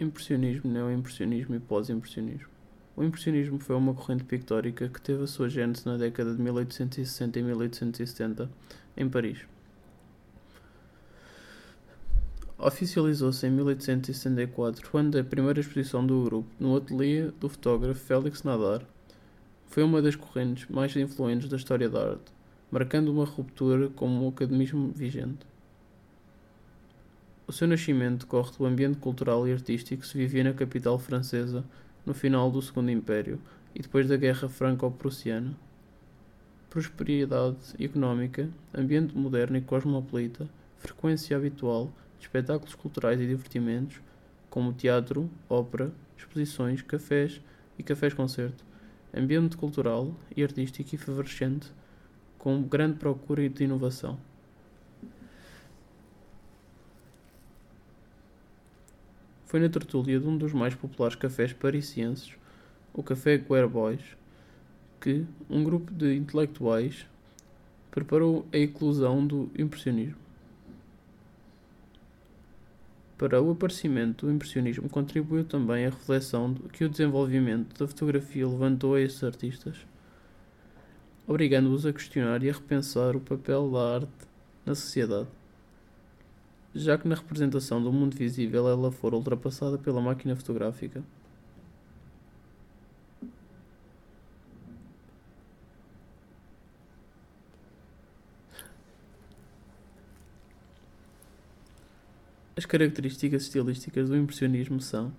Impressionismo, neo-impressionismo e pós-impressionismo. O impressionismo foi uma corrente pictórica que teve a sua gênese na década de 1860 e 1870 em Paris. Oficializou-se em 1864, quando a primeira exposição do grupo no ateliê do fotógrafo Félix Nadar foi uma das correntes mais influentes da história da arte, marcando uma ruptura com o academismo vigente. O seu nascimento decorre do ambiente cultural e artístico que se vivia na capital francesa no final do Segundo Império e depois da Guerra Franco-Prussiana. Prosperidade económica, ambiente moderno e cosmopolita, frequência habitual de espetáculos culturais e divertimentos, como teatro, ópera, exposições, cafés e cafés-concerto, ambiente cultural e artístico efervescente, com grande procura de inovação. Foi na tertúlia de um dos mais populares cafés parisienses, o Café Guerre Boys, que um grupo de intelectuais preparou a eclosão do impressionismo. Para o aparecimento do impressionismo contribuiu também a reflexão que o desenvolvimento da fotografia levantou a esses artistas, obrigando-os a questionar e a repensar o papel da arte na sociedade já que na representação do mundo visível ela for ultrapassada pela máquina fotográfica. As características estilísticas do impressionismo são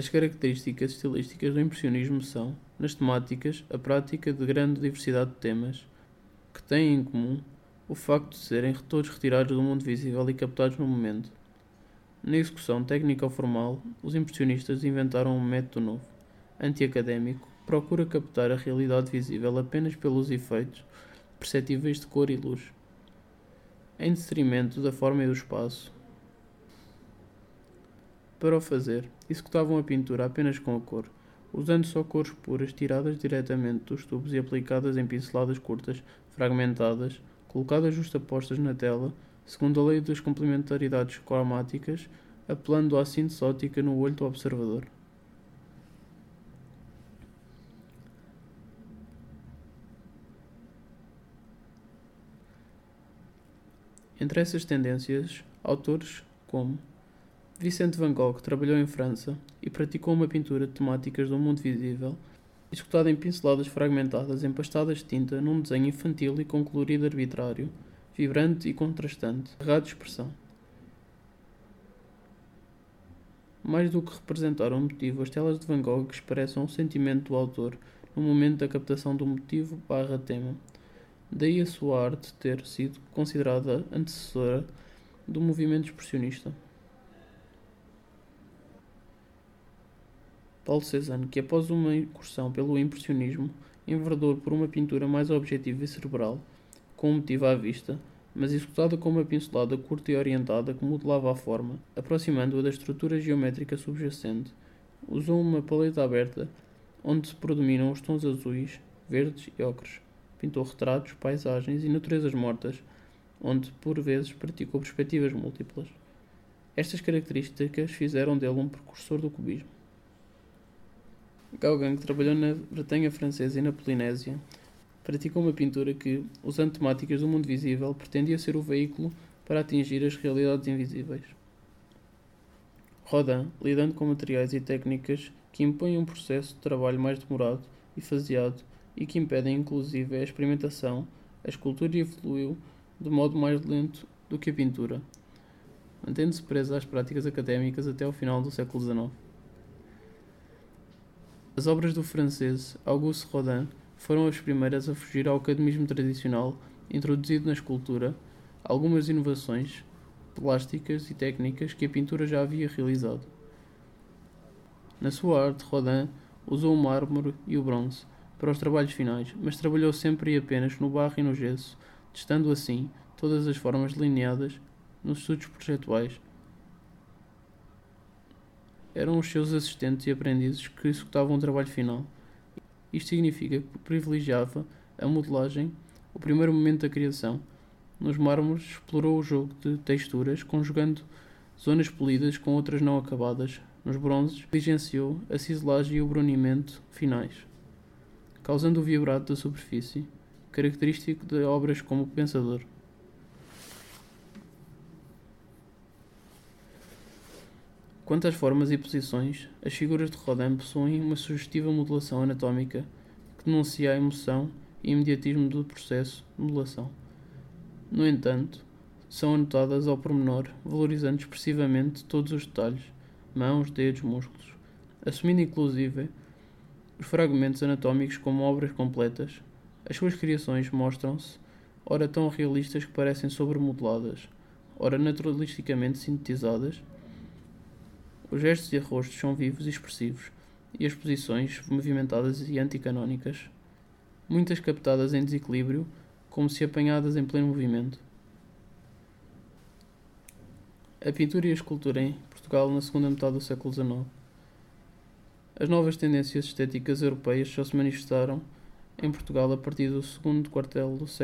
As características estilísticas do impressionismo são, nas temáticas, a prática de grande diversidade de temas, que têm em comum o facto de serem todos retirados do mundo visível e captados no momento. Na execução técnica ou formal, os impressionistas inventaram um método novo, anti-académico, que procura captar a realidade visível apenas pelos efeitos perceptíveis de cor e luz, em detrimento da forma e do espaço, para o fazer, executavam a pintura apenas com a cor, usando só cores puras tiradas diretamente dos tubos e aplicadas em pinceladas curtas, fragmentadas, colocadas justapostas na tela, segundo a lei das complementaridades cromáticas, apelando à síntese ótica no olho do observador. Entre essas tendências, autores como Vicente Van Gogh trabalhou em França e praticou uma pintura de temáticas do mundo visível, executada em pinceladas fragmentadas empastadas de tinta num desenho infantil e com colorido arbitrário, vibrante e contrastante, errado de expressão. Mais do que representar um motivo, as telas de Van Gogh expressam o sentimento do autor no momento da captação do motivo barra tema. Daí a sua arte ter sido considerada antecessora do movimento expressionista. Paulo Cézanne, que após uma incursão pelo impressionismo, enverdou por uma pintura mais objetiva e cerebral, com um motivo à vista, mas executada com uma pincelada curta e orientada que modelava a forma, aproximando-a da estrutura geométrica subjacente. Usou uma paleta aberta, onde se predominam os tons azuis, verdes e ocres. Pintou retratos, paisagens e naturezas mortas, onde por vezes praticou perspectivas múltiplas. Estas características fizeram dele um precursor do cubismo. Gauguin, que trabalhou na Bretanha Francesa e na Polinésia, praticou uma pintura que, usando temáticas do mundo visível, pretendia ser o veículo para atingir as realidades invisíveis. Rodin, lidando com materiais e técnicas que impõem um processo de trabalho mais demorado e faseado e que impedem inclusive a experimentação, a escultura evoluiu de modo mais lento do que a pintura, mantendo-se presa às práticas académicas até ao final do século XIX. As obras do francês Auguste Rodin foram as primeiras a fugir ao academismo tradicional introduzido na escultura, algumas inovações plásticas e técnicas que a pintura já havia realizado. Na sua arte, Rodin usou o mármore e o bronze para os trabalhos finais, mas trabalhou sempre e apenas no barro e no gesso, testando assim todas as formas delineadas nos estudos projetuais eram os seus assistentes e aprendizes que executavam o trabalho final. Isto significa que privilegiava a modelagem, o primeiro momento da criação, Nos mármores, explorou o jogo de texturas, conjugando zonas polidas com outras não acabadas. Nos bronzes, diligenciou a ciselagem e o brunimento finais, causando o vibrato da superfície, característico de obras como O Pensador. Quanto às formas e posições, as figuras de Rodin possuem uma sugestiva modulação anatómica que denuncia a emoção e imediatismo do processo de modulação. No entanto, são anotadas ao pormenor, valorizando expressivamente todos os detalhes, mãos, dedos, músculos, assumindo inclusive os fragmentos anatómicos como obras completas. As suas criações mostram-se, ora tão realistas que parecem sobremodeladas, ora naturalisticamente sintetizadas, os gestos e rostos são vivos e expressivos, e as posições movimentadas e anticanónicas, muitas captadas em desequilíbrio, como se apanhadas em pleno movimento. A pintura e a escultura em Portugal na segunda metade do século XIX. As novas tendências estéticas europeias só se manifestaram em Portugal a partir do segundo quartel do século